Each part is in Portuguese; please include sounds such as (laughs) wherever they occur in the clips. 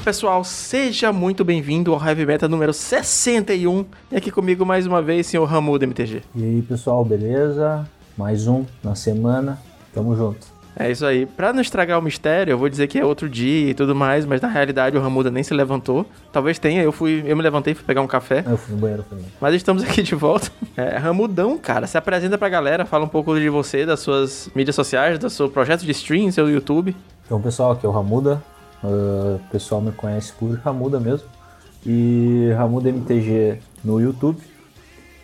pessoal, seja muito bem-vindo ao Heavy Meta número 61. E aqui comigo mais uma vez, senhor Ramu do MTG. E aí, pessoal, beleza? Mais um na semana. Tamo junto. É isso aí. Pra não estragar o mistério, eu vou dizer que é outro dia e tudo mais, mas na realidade o Ramuda nem se levantou. Talvez tenha, eu fui, eu me levantei, fui pegar um café. Eu fui no banheiro também. Mas estamos aqui de volta. É, Ramudão, cara, se apresenta pra galera, fala um pouco de você, das suas mídias sociais, do seu projeto de stream, seu YouTube. Então, pessoal, aqui é o Ramuda. Uh, o pessoal me conhece por Ramuda mesmo. E Ramuda MTG no YouTube.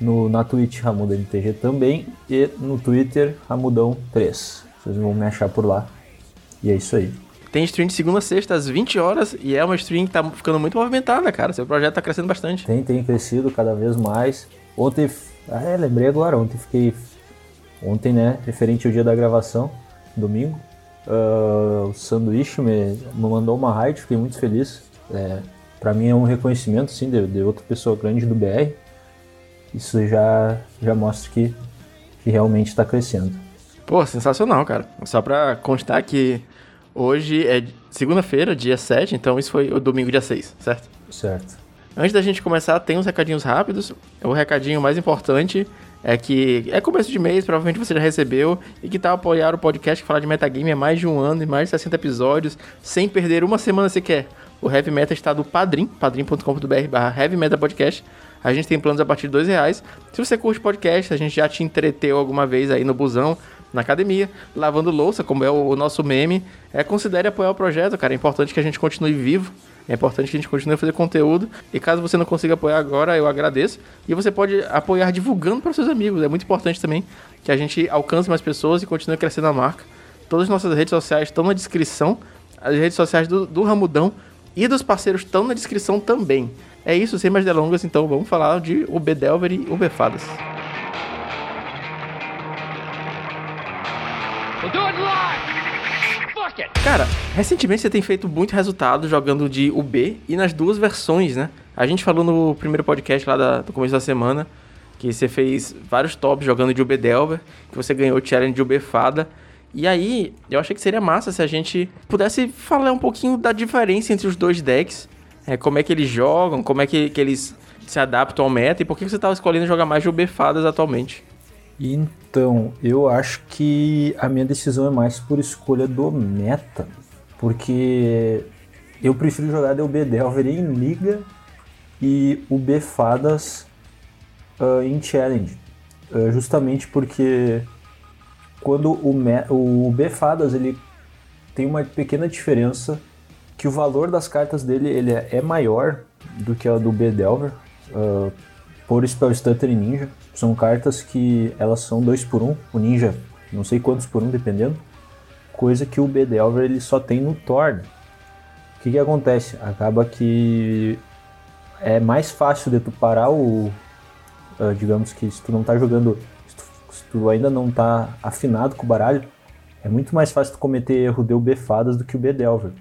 No, na Twitch, Ramuda MTG também. E no Twitter, Ramudão3. Vocês vão me achar por lá. E é isso aí. Tem stream de segunda a sexta às 20 horas e é uma stream que tá ficando muito movimentada, cara. Seu projeto tá crescendo bastante. Tem, tem crescido cada vez mais. Ontem, ah, é, lembrei agora, ontem fiquei. Ontem, né, referente ao dia da gravação, domingo, uh, o Sanduíche me, mandou uma raid, fiquei muito feliz. É, para mim é um reconhecimento, sim, de, de outra pessoa grande do BR. Isso já, já mostra que, que realmente está crescendo. Pô, sensacional, cara. Só pra constar que hoje é segunda-feira, dia 7, então isso foi o domingo, dia 6, certo? Certo. Antes da gente começar, tem uns recadinhos rápidos. O recadinho mais importante é que é começo de mês, provavelmente você já recebeu, e que tal apoiar o podcast que fala de metagame há mais de um ano e mais de 60 episódios, sem perder uma semana sequer. O Heavy Meta está do Padrim, padrim.com.br barra Heavy Meta Podcast. A gente tem planos a partir de dois reais. Se você curte podcast, a gente já te entreteu alguma vez aí no busão, na academia, lavando louça, como é o nosso meme, é, considere apoiar o projeto, cara. É importante que a gente continue vivo. É importante que a gente continue a fazer conteúdo. E caso você não consiga apoiar agora, eu agradeço. E você pode apoiar divulgando para seus amigos. É muito importante também que a gente alcance mais pessoas e continue crescendo a marca. Todas as nossas redes sociais estão na descrição. As redes sociais do, do Ramudão e dos parceiros estão na descrição também. É isso, sem mais delongas, então vamos falar de UB Delver e UB Fadas. Cara, recentemente você tem feito muito resultado jogando de UB e nas duas versões, né? A gente falou no primeiro podcast lá da, do começo da semana que você fez vários tops jogando de UB Delver, que você ganhou o challenge de UB Fada. E aí, eu achei que seria massa se a gente pudesse falar um pouquinho da diferença entre os dois decks, é, como é que eles jogam, como é que, que eles se adaptam ao meta e por que você estava escolhendo jogar mais de UB Fadas atualmente. Então, eu acho que a minha decisão é mais por escolha do meta, porque eu prefiro jogar de UB Delver em Liga e UB Fadas uh, em Challenge, uh, justamente porque quando o, o UB Fadas ele tem uma pequena diferença que o valor das cartas dele ele é, é maior do que a do B Delver, uh, por Spell Stutter e Ninja. São cartas que elas são 2 por 1 um, o Ninja não sei quantos por um, dependendo. Coisa que o B Delver ele só tem no Thorn. O que, que acontece? Acaba que é mais fácil de tu parar o. Uh, digamos que se tu não tá jogando. Se tu, se tu, ainda não tá afinado com o baralho, é muito mais fácil tu cometer erro de Fadas do que o B Delver.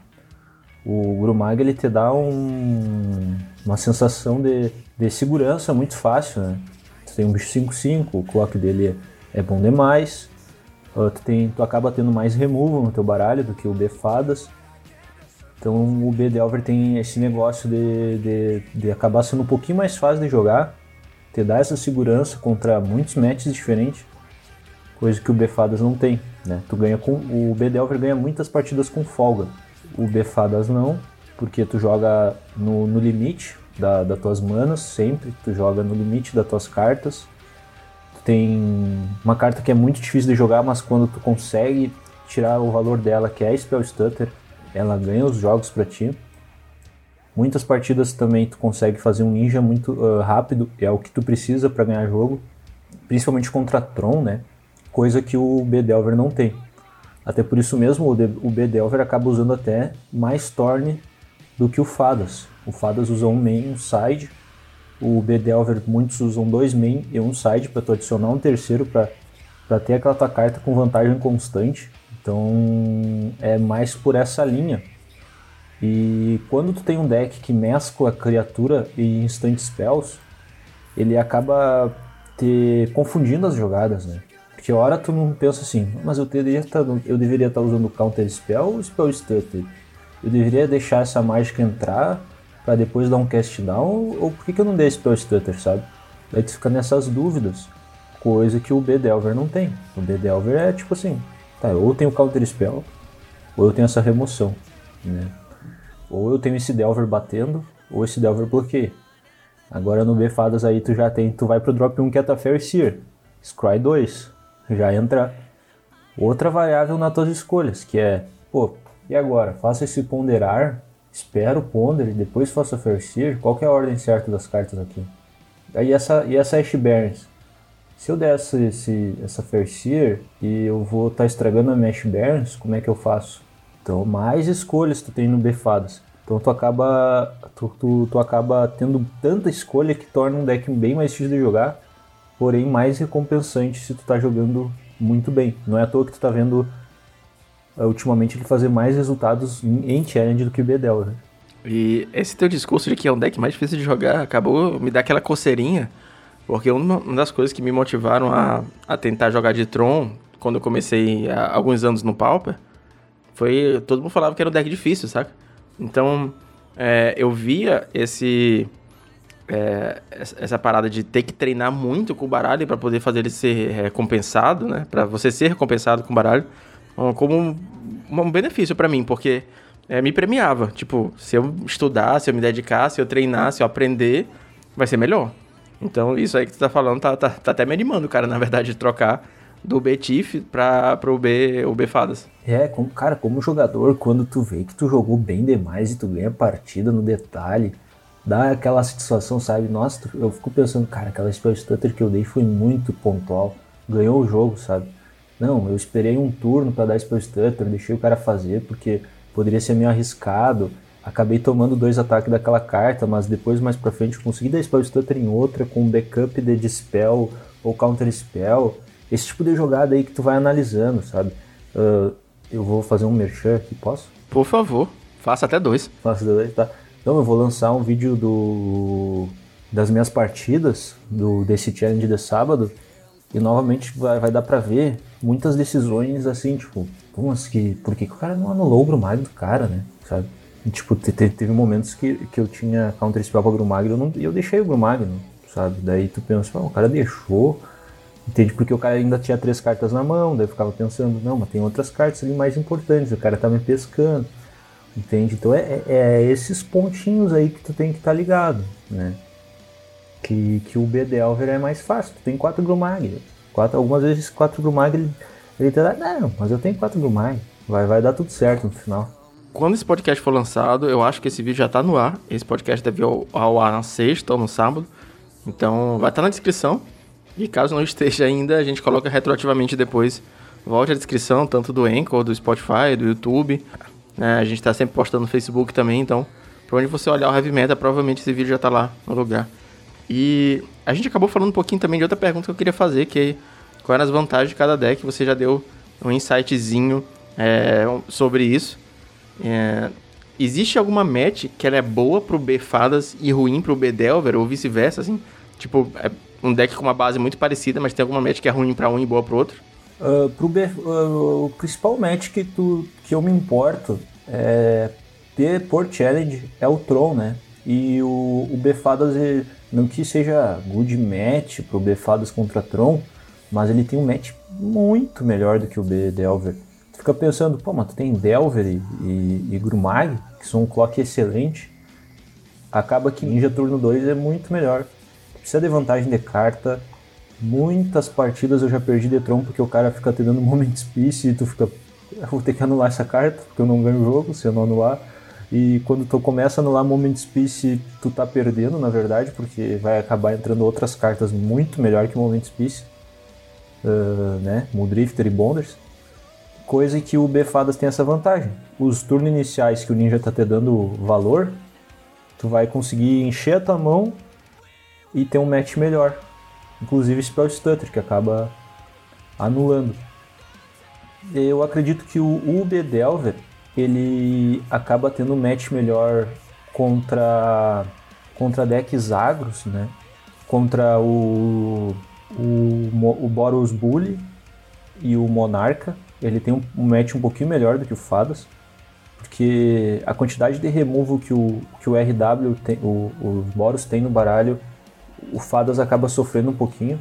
O Grumag ele te dá um, uma sensação de, de segurança muito fácil, né? Tu tem um bicho 5-5, o clock dele é, bom demais. Uh, tu, tem, tu acaba tendo mais removal no teu baralho do que o B Fadas. Então o B Delver tem esse negócio de, de, de, acabar sendo um pouquinho mais fácil de jogar, te dá essa segurança contra muitos matches diferentes, coisa que o B Fadas não tem. Né? Tu ganha com, o B Delver ganha muitas partidas com folga. O B Fadas não, porque tu joga no, no limite da, das tuas manas, sempre, tu joga no limite das tuas cartas. Tu tem uma carta que é muito difícil de jogar, mas quando tu consegue tirar o valor dela, que é a Spell Stutter, ela ganha os jogos para ti. Muitas partidas também tu consegue fazer um ninja muito uh, rápido, é o que tu precisa para ganhar jogo, principalmente contra Tron, né? Coisa que o B Delver não tem. Até por isso mesmo o B Delver acaba usando até mais Thorn do que o Fadas. O Fadas usa um main um side. O B Delver muitos usam dois main e um side para tu adicionar um terceiro para ter aquela tua carta com vantagem constante. Então é mais por essa linha. E quando tu tem um deck que mescla criatura e instant spells, ele acaba te confundindo as jogadas, né? Porque hora tu não pensa assim, mas eu, tá, eu deveria estar tá usando Counter Spell ou Spell Stutter? Eu deveria deixar essa mágica entrar para depois dar um cast down? Ou por que, que eu não dei Spell Stutter, sabe? Daí tu fica nessas dúvidas. Coisa que o B-Delver não tem. O B-Delver é tipo assim, tá, ou eu tenho Counter Spell, ou eu tenho essa remoção, né? Ou eu tenho esse Delver batendo, ou esse Delver bloqueia. Agora no B-Fadas aí tu já tem, tu vai pro drop 1 que é a Seer, Scry 2, já entra outra variável nas tuas escolhas, que é, pô, e agora? Faça esse ponderar, espero ponder, depois faça Seer, qual é a ordem certa das cartas aqui? Aí essa, e essa Ash Barons? Se eu der esse, esse, essa Seer e eu vou estar tá estragando a Mesh Barons, como é que eu faço? Então, mais escolhas tu tem no B-Fadas. Então tu acaba, tu, tu, tu, acaba tendo tanta escolha que torna um deck bem mais difícil de jogar, porém mais recompensante se tu tá jogando muito bem. Não é à toa que tu tá vendo uh, ultimamente ele fazer mais resultados em, em challenge do que o Bedel, né? E esse teu discurso de que é um deck mais difícil de jogar acabou me dar aquela coceirinha, porque uma das coisas que me motivaram a, a tentar jogar de Tron quando eu comecei há alguns anos no Pauper foi. Todo mundo falava que era um deck difícil, saca? Então, é, eu via esse. É, essa parada de ter que treinar muito com o baralho para poder fazer ele ser recompensado, né? Para você ser recompensado com o baralho, como um, benefício para mim, porque é, me premiava. Tipo, se eu estudar, se eu me dedicar, se eu treinar, se eu aprender, vai ser melhor. Então, isso aí que tu tá falando tá, tá, tá até me animando, cara, na verdade, de trocar do B-Tiff para o B, o B Fadas. É, como, cara, como jogador, quando tu vê que tu jogou bem demais e tu ganha a partida no detalhe, dá aquela satisfação, sabe? Nossa, eu fico pensando, cara, aquela Spell Stutter que eu dei foi muito pontual, ganhou o jogo, sabe? Não, eu esperei um turno para dar Spell Stutter, deixei o cara fazer porque poderia ser meio arriscado. Acabei tomando dois ataques daquela carta, mas depois mais pra frente consegui dar Spell Stutter em outra com backup de Dispel ou Counter Spell esse tipo de jogada aí que tu vai analisando, sabe? Uh, eu vou fazer um merchan aqui, posso? Por favor, faça até dois. Faça dois, tá? Então eu vou lançar um vídeo do das minhas partidas do desse challenge de sábado e novamente vai, vai dar para ver muitas decisões assim, tipo, mas que por que, que o cara não anulou o Grumag do cara, né? Sabe? E, tipo, teve, teve momentos que, que eu tinha counter spell pra Grumag e eu, eu deixei o Grumag, sabe? Daí tu pensa, o cara deixou, Entende? Porque o cara ainda tinha três cartas na mão, daí eu ficava pensando, não, mas tem outras cartas ali mais importantes, o cara tá me pescando. Entende? Então é, é, é esses pontinhos aí que tu tem que estar tá ligado, né? Que, que o Bedelver é mais fácil. Tu tem quatro Grumag. Quatro, algumas vezes quatro Grumag ele, ele te dá, não, mas eu tenho quatro Grumag. Vai, vai dar tudo certo no final. Quando esse podcast for lançado, eu acho que esse vídeo já tá no ar. Esse podcast deve ir ao, ao ar na sexta ou no sábado. Então vai estar tá na descrição. E caso não (laughs) esteja ainda, a gente coloca retroativamente depois. Volte a descrição, tanto do Anchor, do Spotify, do YouTube. É, a gente está sempre postando no Facebook também, então, por onde você olhar o Heavy Meta, provavelmente esse vídeo já está lá no lugar. E a gente acabou falando um pouquinho também de outra pergunta que eu queria fazer, que é quais eram as vantagens de cada deck. Você já deu um insightzinho é, sobre isso. É, existe alguma match que ela é boa pro B Fadas e ruim pro B Delver, ou vice-versa, assim? Tipo, é, um deck com uma base muito parecida, mas tem alguma match que é ruim para um e boa para outro? Uh, pro uh, o principal match que, tu, que eu me importo é ter por challenge é o Tron, né? E o, o Befadas, não que seja good match pro Befadas contra Tron, mas ele tem um match muito melhor do que o B Delver. Tu fica pensando, pô, mas tu tem Delver e, e, e Grumag, que são um clock excelente. Acaba que Ninja Turno 2 é muito melhor precisa de vantagem de carta. Muitas partidas eu já perdi de Tron porque o cara fica te dando (laughs) Moment Piece e tu fica. Eu vou ter que anular essa carta porque eu não ganho o jogo se eu não anular. E quando tu começa a anular Moment Piece, tu tá perdendo, na verdade, porque vai acabar entrando outras cartas muito melhor que Moment Piece, uh, né? Muldrifter e Bonders. Coisa que o B-Fadas tem essa vantagem. Os turnos iniciais que o ninja tá te dando valor, tu vai conseguir encher a tua mão e tem um match melhor. Inclusive Spell Stutter, que acaba anulando. Eu acredito que o UB Delver ele acaba tendo um match melhor contra contra decks agros, né? Contra o o, o Boros Bully e o Monarca. Ele tem um, match um pouquinho melhor do que o Fadas. porque a quantidade de removal que o, que o RW tem, o, os Boros tem no baralho, o Fadas acaba sofrendo um pouquinho,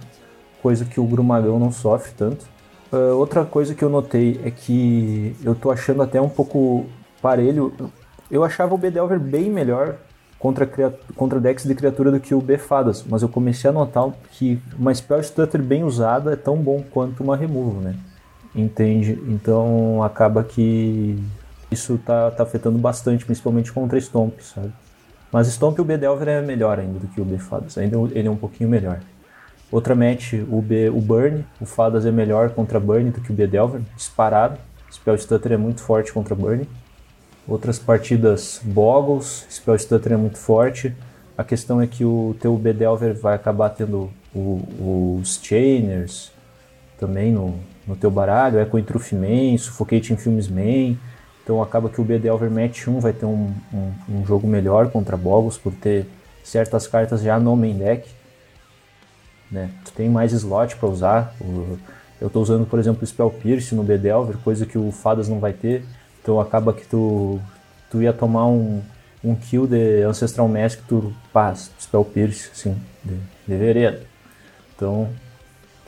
coisa que o Grumagão não sofre tanto. Uh, outra coisa que eu notei é que eu tô achando até um pouco parelho. Eu achava o B-Delver bem melhor contra, contra decks de criatura do que o B-Fadas, mas eu comecei a notar que uma Spell Stutter bem usada é tão bom quanto uma Removal, né? Entende? Então acaba que isso tá, tá afetando bastante, principalmente contra Stomp, sabe? Mas Stomp o B-Delver é melhor ainda do que o B-Fadas, ainda ele é um pouquinho melhor. Outra match, o, B, o Burn, o Fadas é melhor contra Burn do que o B-Delver, disparado. Spell Stutter é muito forte contra Burn. Outras partidas, Boggles, Spell Stutter é muito forte. A questão é que o teu B-Delver vai acabar tendo o, os Chainers também no, no teu baralho, Echo Intruth Man, Suffocating Films Man. Então acaba que o B-Delver Match 1 vai ter um, um, um jogo melhor contra Boggles por ter certas cartas já no main deck né? Tu tem mais slot para usar. Eu estou usando, por exemplo, o Spell Pierce no Bedelver, coisa que o Fadas não vai ter. Então acaba que tu, tu ia tomar um, um kill de Ancestral Mask, tu passa Spell Pierce, assim, de, de vereda. Então,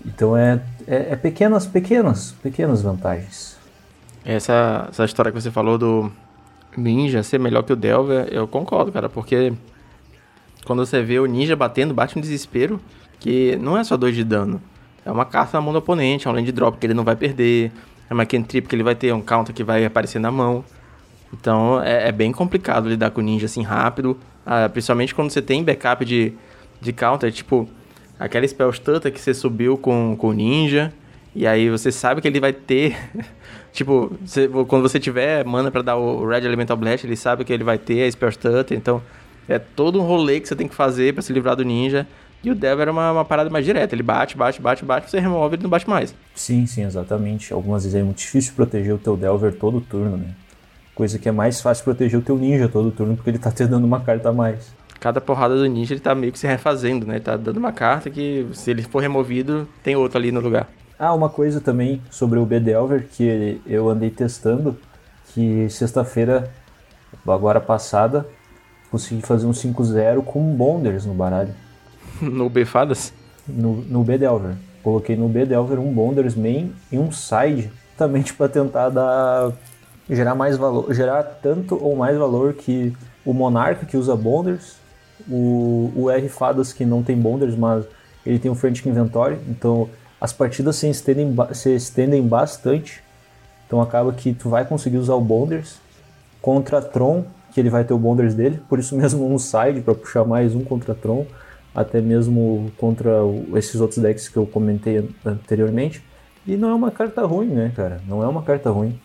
então é, é, é, pequenas, pequenas, pequenas vantagens. Essa, essa história que você falou do Ninja ser melhor que o Delver, eu concordo, cara, porque quando você vê o Ninja batendo, bate um desespero que não é só 2 de dano. É uma carta na mão do oponente, é um land drop que ele não vai perder, é uma cantrip que ele vai ter, um counter que vai aparecer na mão. Então é, é bem complicado lidar com ninja assim rápido, ah, principalmente quando você tem backup de, de counter, tipo aquela spell stutter que você subiu com, com o ninja, e aí você sabe que ele vai ter. (laughs) tipo, você, quando você tiver mana para dar o Red Elemental Blast, ele sabe que ele vai ter a spell stutter, então é todo um rolê que você tem que fazer para se livrar do ninja. E o Dev era uma, uma, parada mais direta. Ele bate, bate, bate, bate, você remove ele não bate mais. Sim, sim, exatamente. Algumas vezes é muito difícil proteger o teu Delver todo turno, né? Coisa que é mais fácil proteger o teu ninja todo turno, porque ele tá te dando uma carta a mais. Cada porrada do ninja ele tá meio que se refazendo, né? Ele tá dando uma carta que, se ele for removido, tem outro ali no lugar. Ah, uma coisa também sobre o B-Delver que eu andei testando, que sexta-feira, agora passada, consegui fazer um 5-0 com Bonders no baralho. No B-Fadas? No, no B-Delver. Coloquei no B-Delver um Bonders main e um side, também (laughs) para tentar dar gerar mais valor, gerar tanto ou mais valor que o Monarca que usa Bonders, o, o R Fadas que não tem Bonders, mas ele tem um Frantic Inventory, então as partidas se estendem, se estendem bastante, então acaba que tu vai conseguir usar o Bonders contra Tron, que ele vai ter o Bonders dele, por isso mesmo um side para puxar mais um contra Tron até mesmo contra esses outros decks que eu comentei anteriormente. E não é uma carta ruim, né, cara? Não é uma carta ruim.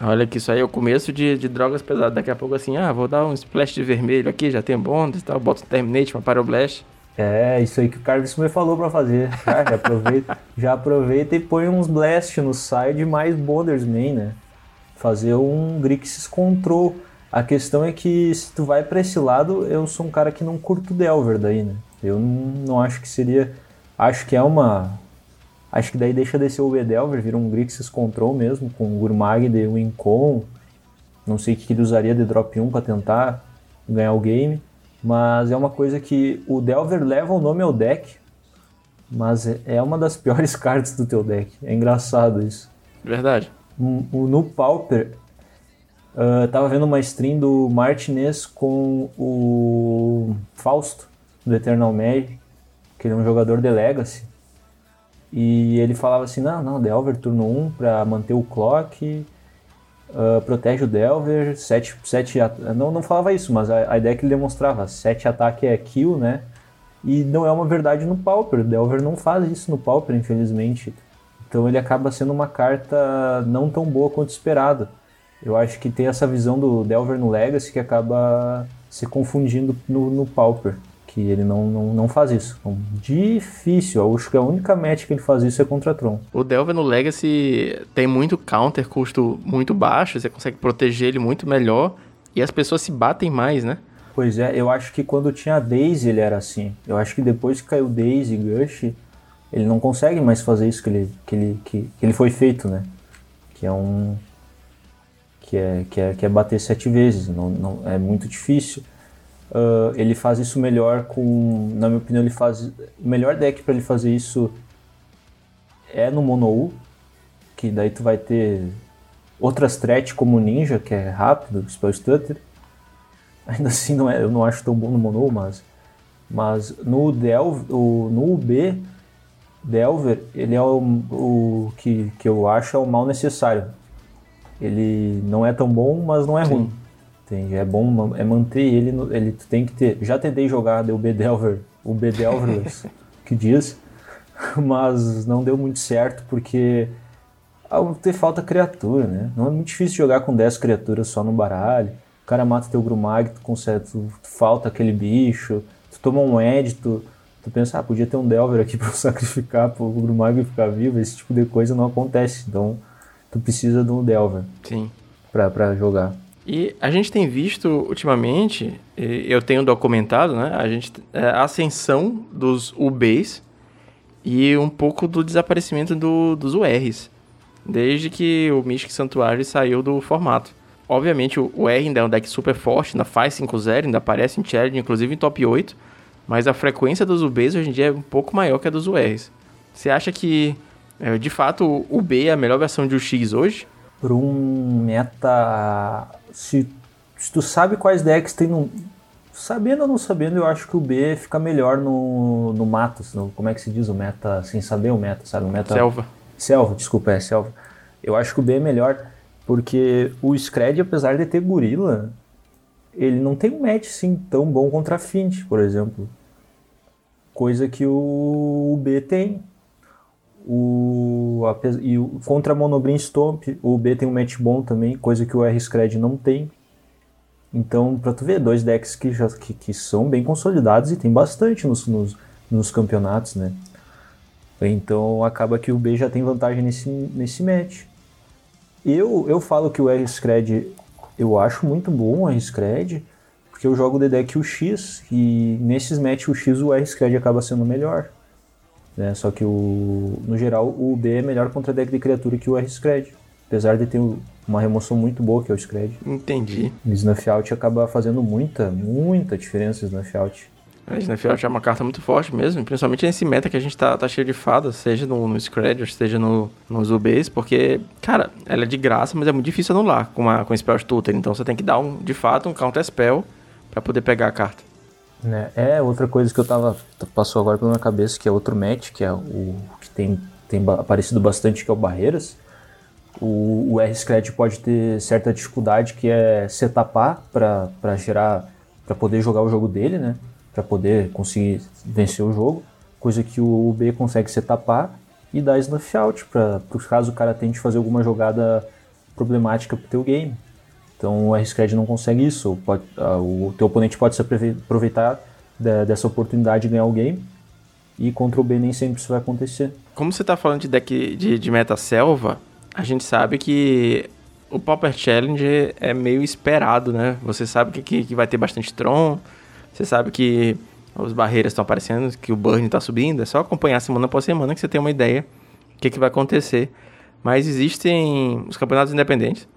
Olha que isso aí é o começo de, de drogas pesadas. Daqui a pouco assim, ah, vou dar um splash de vermelho aqui, já tem bônus e tal, boto um Terminate, uma Pyroblast. É, isso aí que o Carlos me falou para fazer. Já, (laughs) já, aproveita, já aproveita e põe uns Blast no side mais Bonders main, né? Fazer um Grixis Control. A questão é que se tu vai para esse lado, eu sou um cara que não curto Delver daí, né? Eu não, acho que seria. Acho que é uma. Acho que daí deixa de ser o Bedelver, vira um Grixis Control mesmo, com o Gurmag de Wincon. Não sei o que ele usaria de drop 1 para tentar ganhar o game. Mas é uma coisa que o Delver leva o nome ao deck, mas é uma das (laughs) piores cartas do teu deck. É engraçado isso. Verdade. No Pauper, uh, tava vendo uma stream do Martinez com o Fausto do Eternal Mag, que ele é um jogador de Legacy. E ele falava assim, não, não, Delver turno 1 para manter o clock, uh, protege o Delver, 7, 7 não, não falava isso, mas a, a, ideia que ele demonstrava, 7 ataque é kill, né? E não é uma verdade no Pauper, o Delver não faz isso no Pauper, infelizmente. Então ele acaba sendo uma carta não tão boa quanto esperado. Eu acho que tem essa visão do Delver no Legacy que acaba se confundindo no, no Pauper que ele não, não, não faz isso. Então, difícil. Eu acho que a única match que ele faz isso é contra Tron. O Delver no Legacy tem muito counter, custo muito baixo, você consegue proteger ele muito melhor e as pessoas se batem mais, né? Pois é, eu acho que quando tinha Daisy ele era assim. Eu acho que depois que caiu Daisy e Gush, ele não consegue mais fazer isso que ele, que ele, que, que ele foi feito, né? Que é um que é, que é, que é bater sete vezes, não, não, é muito difícil. Uh, ele faz isso melhor com, na minha opinião, ele faz o melhor deck para ele fazer isso é no Mono que daí tu vai ter outras threat como Ninja, que é rápido, Spell Stutter. (laughs) Ainda assim não é, eu não acho tão bom no Mono, mas mas no Delver, no UB Delver, ele é o, o que, que eu acho é o mal necessário. Ele não é tão bom, mas não é Sim. ruim. Entende? É bom é manter ele, no, ele tem que ter. Já tentei jogar o Bedelver, o (laughs) Bedelver que diz, mas não deu muito certo porque ter falta criatura, né? Não é muito difícil jogar com 10 criaturas só no baralho. O cara mata teu Grumag, tu, consegue, tu, tu falta aquele bicho, tu toma um tu, tu pensa, ah, podia ter um Delver aqui (laughs) para sacrificar pro Grumag ficar vivo. Esse tipo de coisa não acontece. Então tu precisa de um Delver. Sim. Pra, pra jogar. E a gente tem visto ultimamente, eu tenho documentado, né? A, gente, é, a ascensão dos UBs e um pouco do desaparecimento do, dos URs, desde que o Mystic Sanctuary saiu do formato. Obviamente o R ainda é um deck super forte, ainda faz 5-0, ainda aparece em challenge, inclusive em top 8, mas a frequência dos UBs hoje em dia é um pouco maior que a dos URs. Você acha que, é, de fato, o UB é a melhor versão de UX hoje? Por um meta se, se tu sabe quais decks tem no. Sabendo ou não sabendo, eu acho que o B fica melhor no, no Matos. No, como é que se diz o meta, sem saber o meta, sabe? O meta... Selva. Selva, desculpa, é Selva. Eu acho que o B é melhor, porque o Scred, apesar de ter gorila, ele não tem um match assim tão bom contra a Fint, por exemplo. Coisa que o B tem. O, e o, contra Monobrin Stomp, o B tem um match bom também, coisa que o R-Scred não tem. Então, pra tu ver, dois decks que, já, que, que são bem consolidados e tem bastante nos, nos, nos, campeonatos, né? Então, acaba que o B já tem vantagem nesse, nesse match. Eu, eu falo que o R-Scred, eu acho muito bom o R-Scred, porque eu jogo de deck o X, e nesses matches o X o R-Scred acaba sendo melhor. Né? Só que o, no geral o B é melhor contra deck de criatura que o R-Scred. Apesar de ter uma remoção muito boa que é o Scred. Entendi. O Snuff Out acaba fazendo muita, muita diferença o Snuff Out. A Snuff Out é uma carta muito forte mesmo, principalmente nesse meta que a gente tá, tá cheio de fadas, seja no, no Scred, seja no, nos UBs, porque, cara, ela é de graça, mas é muito difícil anular com, uma, com Spell Tutor, então você tem que dar, um, de fato, um Counter Spell para poder pegar a carta. Né? É, outra coisa que eu tava. passou agora pela minha cabeça, que é outro match, que é o que tem, tem aparecido bastante, que é o Barreiras. O, o R-Scratch pode ter certa dificuldade, que é setapar para gerar. para poder jogar o jogo dele, né? Para poder conseguir vencer o jogo. Coisa que o B consegue setapar e dar snuff out, para caso o cara tente fazer alguma jogada problemática pro teu game. Então o R-Scred não consegue isso. Pode, uh, o teu oponente pode se aproveitar de, dessa oportunidade de ganhar o game. E contra o B nem sempre isso vai acontecer. Como você está falando de deck de, de meta selva, a gente sabe que o Pauper Challenge é meio esperado, né? Você sabe que, que, que vai ter bastante Tron, você sabe que as barreiras estão aparecendo, que o burn está subindo. É só acompanhar semana após semana que você tem uma ideia do que, que vai acontecer. Mas existem os campeonatos independentes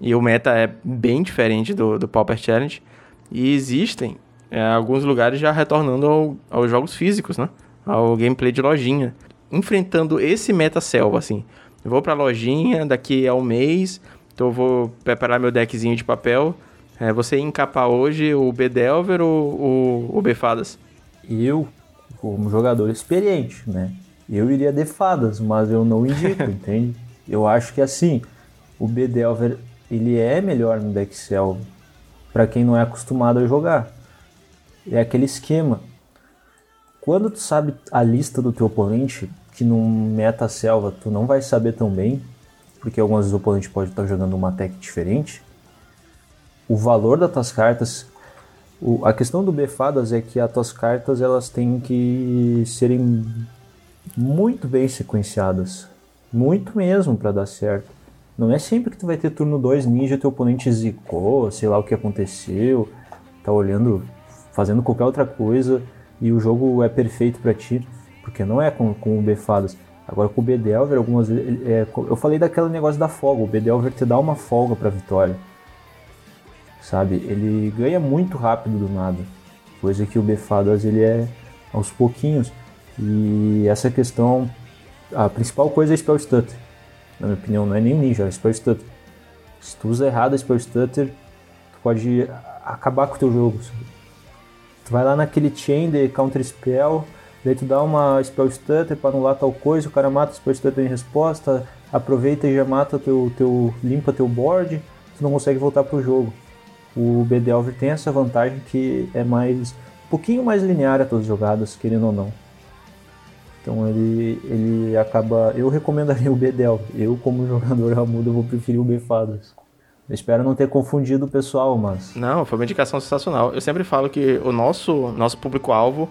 e o meta é bem diferente do, do Pauper Challenge. E existem é, alguns lugares já retornando ao, aos jogos físicos, né? Ao gameplay de lojinha. Enfrentando esse meta selva, assim. Eu vou pra lojinha daqui a um mês, então eu vou preparar meu deckzinho de papel. É, você encapar hoje o B-Delver ou o, o B-Fadas? Eu, como jogador experiente, né? Eu iria de fadas, mas eu não indico, (laughs) entende? Eu acho que assim, o B-Delver ele é melhor no deck selva para quem não é acostumado a jogar. É aquele esquema. Quando tu sabe a lista do teu oponente, que num meta selva tu não vai saber tão bem, porque algumas vezes o oponente pode estar jogando uma tech diferente, o valor das tuas cartas, o, a questão do Befadas é que as tuas cartas elas têm que serem muito bem sequenciadas, muito mesmo para dar certo. Não é sempre que tu vai ter turno 2 ninja, teu oponente zicou, sei lá o que aconteceu, tá olhando, fazendo qualquer outra coisa e o jogo é perfeito para ti, porque não é com, com o Befadas. Agora com o Bedelver, algumas vezes. É, eu falei daquele negócio da folga. O Bedelver te dá uma folga pra vitória. Sabe? Ele ganha muito rápido do nada. Coisa que o Befadas ele é aos pouquinhos. E essa questão. A principal coisa é Spell Stutter. Na minha opinião, não é nem ninja, é Spell Stutter. Se tu usa errado a Spell Stutter, tu pode acabar com o teu jogo. Tu vai lá naquele chain de Counter Spell Daí tu dá uma spell stutter para anular tal coisa, o cara mata o spell stutter em resposta, aproveita e já mata teu, teu limpa teu board, tu não consegue voltar pro jogo. O Bedelver tem essa vantagem que é mais um pouquinho mais linear a todas as jogadas, querendo ou não. Então ele, ele acaba. Eu recomendaria o Bedelver. Eu, como jogador Ramudo, vou preferir o Befadas. Espero não ter confundido o pessoal, mas. Não, foi uma indicação sensacional. Eu sempre falo que o nosso, nosso público-alvo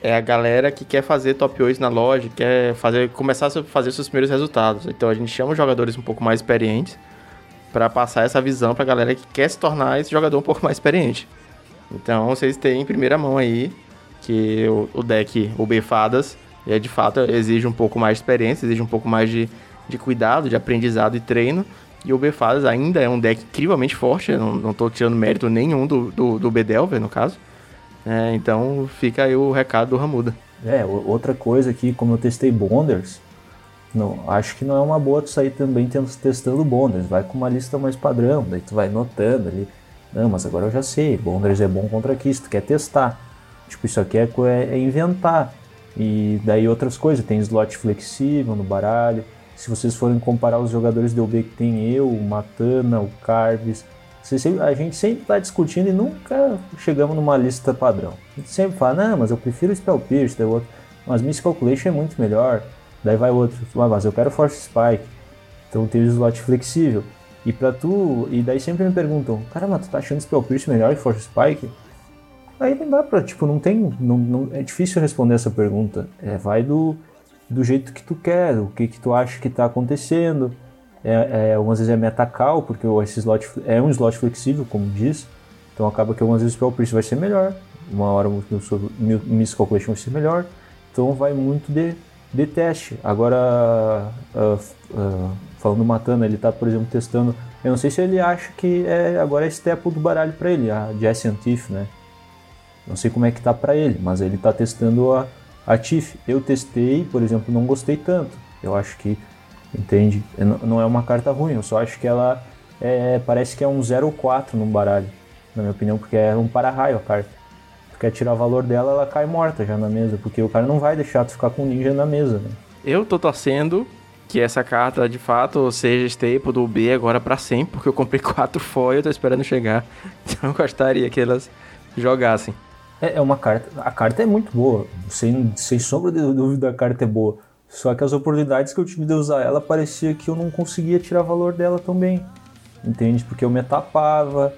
é a galera que quer fazer top 8 na loja, quer fazer, começar a fazer seus primeiros resultados. Então a gente chama os jogadores um pouco mais experientes para passar essa visão para a galera que quer se tornar esse jogador um pouco mais experiente. Então vocês têm em primeira mão aí que o, o deck, o B-Fadas, é, de fato exige um pouco mais de experiência, exige um pouco mais de, de cuidado, de aprendizado e treino. E o B-Fadas ainda é um deck incrivelmente forte, eu não, estou tirando mérito nenhum do, do, do B-Delver, no caso. É, então fica aí o recado do Ramuda. É, outra coisa aqui, como eu testei Bonders, não, acho que não é uma boa tu sair também testando Bonders. Vai com uma lista mais padrão, daí tu vai notando ali. Não, mas agora eu já sei, Bonders é bom contra aqui, se tu quer testar. Tipo, isso aqui é, é inventar. E daí outras coisas, tem slot flexível no baralho. Se vocês forem comparar os jogadores do UB que tem eu, o Matana, o Carves, a gente sempre está discutindo e nunca chegamos numa lista padrão. A gente sempre fala, não, mas eu prefiro o Spell Pierce, daí outro, mas Miss Calculation é muito melhor. Daí vai outro, ah, mas eu quero Force Spike. Então tem o slot flexível. E para tu, e daí sempre me perguntam, cara, mas tu tá achando Spell Pierce melhor que Force Spike? Aí não dá pra, tipo, não tem, não, não, é difícil responder essa pergunta. É, vai do, do jeito que tu quer, o que que tu acha que tá acontecendo é, é, algumas vezes é metacal, porque esse slot é um slot flexível, como diz. Então acaba que algumas vezes o spell vai ser melhor, uma hora o miss calculation vai ser melhor. Então vai muito de, de teste. Agora, uh, uh, falando Matana, ele está, por exemplo, testando. Eu não sei se ele acha que é, agora é step do baralho para ele, a Jesse Antif, né? Não sei como é que tá para ele, mas ele está testando a, a. Eu testei, por exemplo, não gostei tanto. Eu acho que entende? Não é uma carta ruim, eu só acho que ela é, parece que é um 0-4 no baralho, na minha opinião, porque é um para-raio a carta. Tu quer tirar o valor dela, ela cai morta já na mesa, porque o cara não vai deixar tu ficar com ninja na mesa, né? Eu tô torcendo que essa carta de fato seja staple do B agora para sempre, porque eu comprei (laughs) quatro foil e tô esperando chegar. (laughs) Então eu gostaria que elas jogassem. É, é uma carta. A carta é muito boa. Sem, sem sombra de dúvida, a carta é boa. Só que as oportunidades que eu tive de usar ela parecia que eu não conseguia tirar valor dela também. Entende? Porque eu me tapava,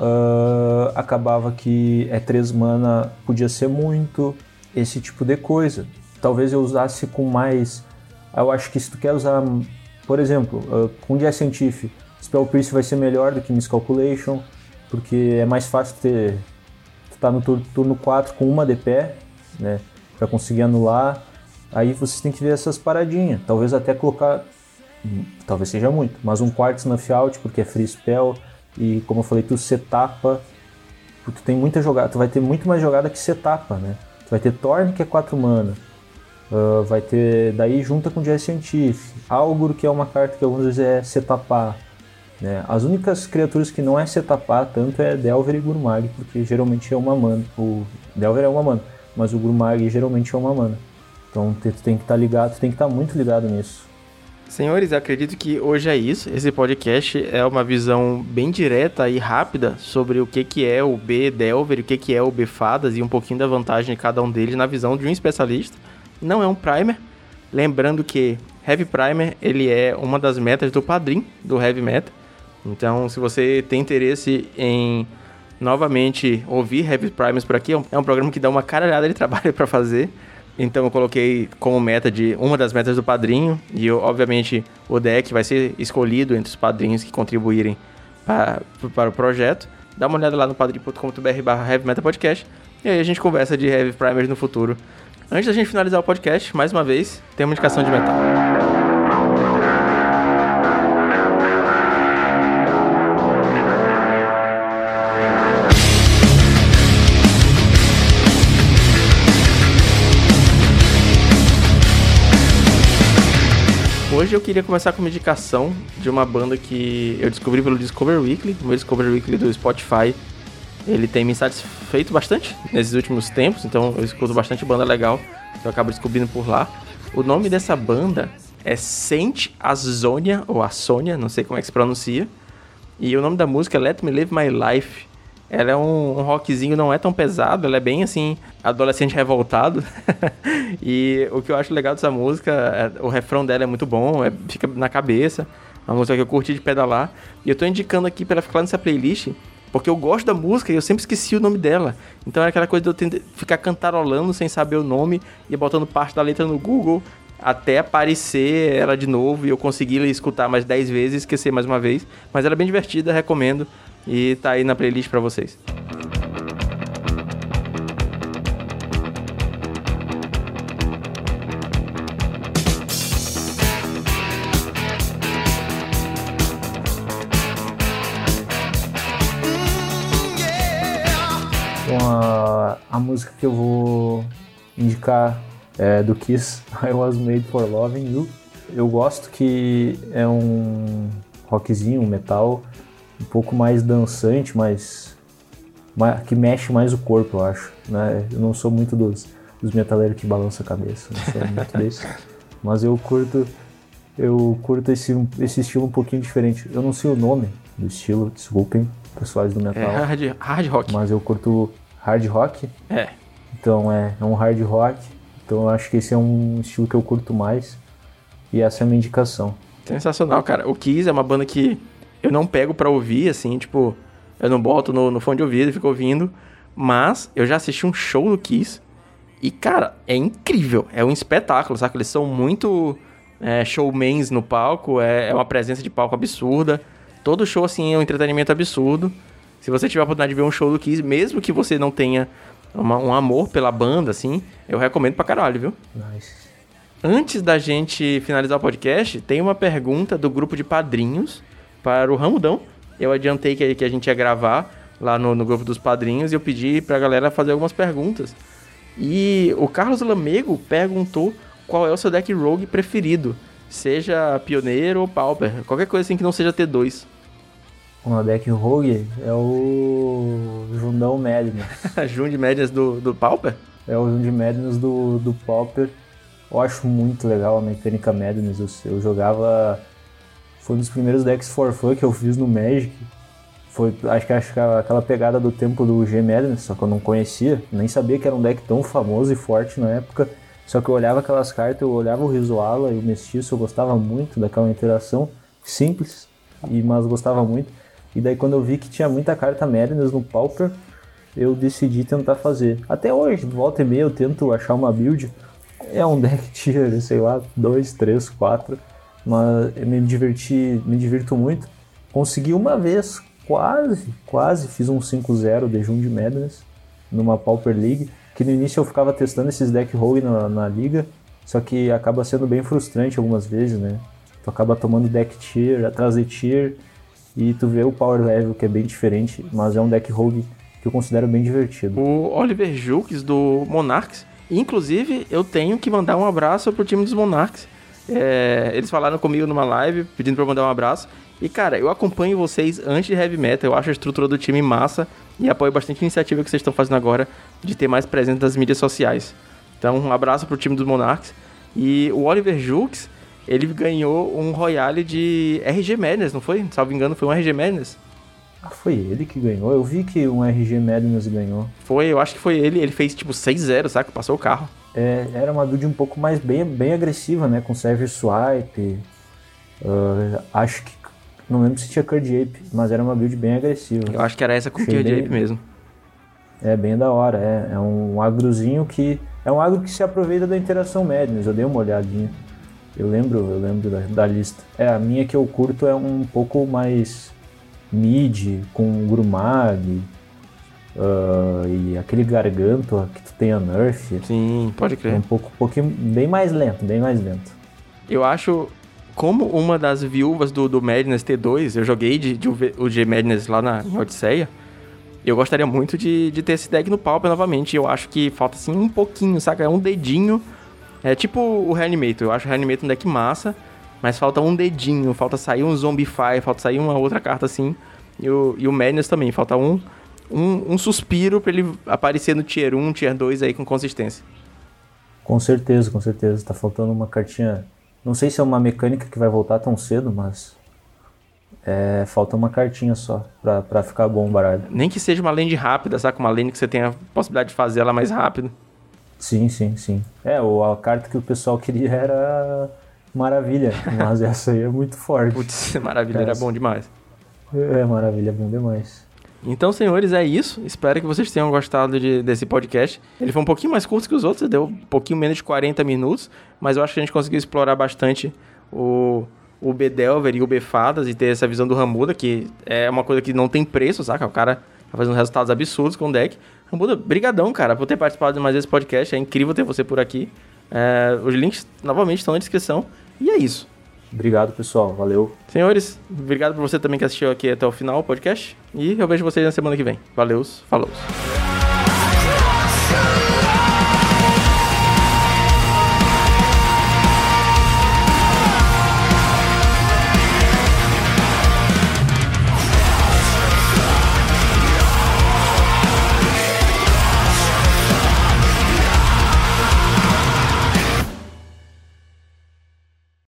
uh, acabava que é 3 mana podia ser muito, esse tipo de coisa. Talvez eu usasse com mais. Eu acho que se tu quer usar, por exemplo, uh, com Dia Scientific, Spell Priest vai ser melhor do que Miscalculation, porque é mais fácil ter. Tá no turno 4 com uma de pé, né? Pra conseguir anular Aí vocês têm que ver essas paradinhas. Talvez até colocar. Talvez seja muito, mas um quarto snuff out, porque é free spell. E como eu falei, tu setapa. Tu tem muita jogada. Tu vai ter muito mais jogada que setapa, né? Tu vai ter Torn, que é 4 mana. Uh, vai ter. Daí junta com Jazz Scientific. Algor, que é uma carta que algumas vezes é setapar. Né? As únicas criaturas que não é setapar tanto é Delver e Gurmag, porque geralmente é uma mana. O Delver é uma mana, mas o Gurmag geralmente é uma mana. Então tu tem que estar tá ligado, tu tem que estar tá muito ligado nisso. Senhores, acredito que hoje é isso. Esse podcast é uma visão bem direta e rápida sobre o que, que é o B Delver, o que, que é o B Fadas e um pouquinho da vantagem de cada um deles na visão de um especialista. Não é um primer. Lembrando que Heavy Primer ele é uma das metas do padrinho do Heavy Meta. Então, se você tem interesse em novamente ouvir Heavy Primers por aqui, é um programa que dá uma caralhada de trabalho (laughs) para fazer. Então eu coloquei como meta de uma das metas do padrinho e eu, obviamente o deck vai ser escolhido entre os padrinhos que contribuírem para, para o projeto. Dá uma olhada lá no padrinho.com.br barra Heavy Meta Podcast e aí a gente conversa de Heavy Primers no futuro Antes da gente finalizar o podcast, mais uma vez, tem uma indicação de metal. Hoje eu queria começar com uma indicação de uma banda que eu descobri pelo Discover Weekly, o meu Discover Weekly do Spotify. Ele tem me satisfeito bastante nesses últimos tempos, então eu escuto bastante banda legal que eu acabo descobrindo por lá. O nome dessa banda é Saint Azonia, ou Asonia, não sei como é que se pronuncia. E o nome da música é Let Me Live My Life. Ela é um, um rockzinho, não é tão pesado, ela é bem assim, adolescente revoltado. (laughs) e o que eu acho legal dessa música, é, o refrão dela é muito bom, é, fica na cabeça. Uma música que eu curti de pedalar. E eu tô indicando aqui pra ela ficar nessa playlist, porque eu gosto da música e eu sempre esqueci o nome dela. Então é aquela coisa de eu tentar ficar cantarolando sem saber o nome e botando parte da letra no Google até aparecer ela de novo e eu conseguir escutar mais 10 vezes e esquecer mais uma vez. Mas ela é bem divertida, recomendo. E tá aí na playlist para vocês. A, a música que eu vou indicar é do Kiss, (laughs) I Was Made for Loving You. Eu gosto que é um rockzinho, um metal um pouco mais dançante, mais, mais, que mexe mais o corpo, eu acho. Né? Eu não sou muito dos, dos metaleiros que balançam a cabeça, não sou muito (laughs) desse. Mas eu curto, eu curto esse, esse estilo um pouquinho diferente. Eu não sei o nome do estilo, desculpem, pessoais do metal. É hard, hard rock. Mas eu curto hard rock. É. Então é, é um hard rock. Então eu acho que esse é um estilo que eu curto mais. E essa é a minha indicação. Sensacional, cara. O Kiss é uma banda que eu não pego pra ouvir, assim, tipo, eu não boto no, no fone de ouvido e fico ouvindo. Mas eu já assisti um show do Kiss. E, cara, é incrível. É um espetáculo, sabe? Eles são muito é, showmans no palco. É, é uma presença de palco absurda. Todo show, assim, é um entretenimento absurdo. Se você tiver a oportunidade de ver um show do Kiss, mesmo que você não tenha uma, um amor pela banda, assim, eu recomendo pra caralho, viu? Nice. Antes da gente finalizar o podcast, tem uma pergunta do grupo de padrinhos para o Ramudão. Eu adiantei que, que a gente ia gravar lá no, no grupo dos padrinhos e eu pedi pra galera fazer algumas perguntas. E o Carlos Lamego perguntou qual é o seu deck rogue preferido. Seja pioneiro ou pauper. Qualquer coisa assim que não seja T2. O deck rogue é o Jundão Madness. (laughs) Jund Madness do, do pauper? É o Jund Madness do, do pauper. Eu acho muito legal a mecânica Madness. Eu, eu jogava foi um dos primeiros decks for fun que eu fiz no Magic. Foi, acho que, acho que aquela pegada do tempo do G Madness, só que eu não conhecia, nem sabia que era um deck tão famoso e forte na época. Só que eu olhava aquelas cartas, eu olhava o Rizuala e o Mestiço, eu gostava muito daquela interação simples, e mas gostava muito. E daí quando eu vi que tinha muita carta Madness no Pauper, eu decidi tentar fazer. Até hoje, volta e meia eu tento achar uma build. É um (laughs) deck tier, sei lá, 2, 3, 4 mas eu me diverti, me divirto muito. Consegui uma vez, quase, quase fiz um 5-0 de Jund Madness numa Pauper League, que no início eu ficava testando esses deck rogue na, na liga, só que acaba sendo bem frustrante algumas vezes, né? Tu acaba tomando deck tier atrás de tier e tu vê o power level que é bem diferente, mas é um deck rogue que eu considero bem divertido. O Oliver Jukes do Monarchs, inclusive eu tenho que mandar um abraço pro time dos Monarchs, é, eles falaram comigo numa live, pedindo pra eu mandar um abraço. E, cara, eu acompanho vocês antes de Heavy Metal, eu acho a estrutura do time massa e apoio bastante a iniciativa que vocês estão fazendo agora de ter mais presença nas mídias sociais. Então, um abraço pro time dos Monarchs. E o Oliver Jukes, ele ganhou um Royale de RG Madness, não foi? Salvo engano, foi um RG Madness. Ah, foi ele que ganhou? Eu vi que um RG Madness ganhou. Foi, eu acho que foi ele. Ele fez tipo 6-0, saca? Passou o carro. É, era uma build um pouco mais bem, bem agressiva, né? Com server swipe. Uh, acho que. Não lembro se tinha Curd Ape, mas era uma build bem agressiva. Eu acho que era essa com Curd Ape mesmo. É bem da hora, é, é um agrozinho que. É um agro que se aproveita da interação Madness, eu dei uma olhadinha. Eu lembro, eu lembro da, da lista. É, a minha que eu curto é um pouco mais mid, com Grumag, Uh, e aquele garganto que tu tem a nerf. Sim, pode crer. É um pouco, um pouquinho, bem mais lento, bem mais lento. Eu acho, como uma das viúvas do, do Madness T2, eu joguei de, de o G Madness lá na, em Odisseia, eu gostaria muito de, de ter esse deck no Pauper novamente. Eu acho que falta assim um pouquinho, saca? É um dedinho. É tipo o Reanimator. Eu acho o Reanimator um deck massa, mas falta um dedinho. Falta sair um Zombify, falta sair uma outra carta assim. E o, e o Madness também. Falta um, um, um suspiro para ele aparecer no Tier 1, Tier 2 aí com consistência. Com certeza, com certeza. Tá faltando uma cartinha. Não sei se é uma mecânica que vai voltar tão cedo, mas. É, falta uma cartinha só pra, pra ficar bom o baralho. Nem que seja uma lane rápida, sabe? Uma lane que você tenha a possibilidade de fazer ela mais rápido. Sim, sim, sim. É, a carta que o pessoal queria era Maravilha, mas (laughs) essa aí é muito forte. Putz, Maravilha era bom demais. É, Maravilha é bom demais. Então, senhores, é isso. Espero que vocês tenham gostado de, desse podcast. Ele foi um pouquinho mais curto que os outros, deu um pouquinho menos de 40 minutos, mas eu acho que a gente conseguiu explorar bastante o, o B-Delver e o B-Fadas e ter essa visão do Ramuda, que é uma coisa que não tem preço, saca? O cara tá fazendo resultados absurdos com o deck. Ramuda, brigadão, cara, por ter participado de mais esse podcast. É incrível ter você por aqui. É, os links, novamente, estão na descrição. E é isso. Obrigado, pessoal. Valeu. Senhores, obrigado por você também que assistiu aqui até o final o podcast. E eu vejo vocês na semana que vem. Valeu, falou.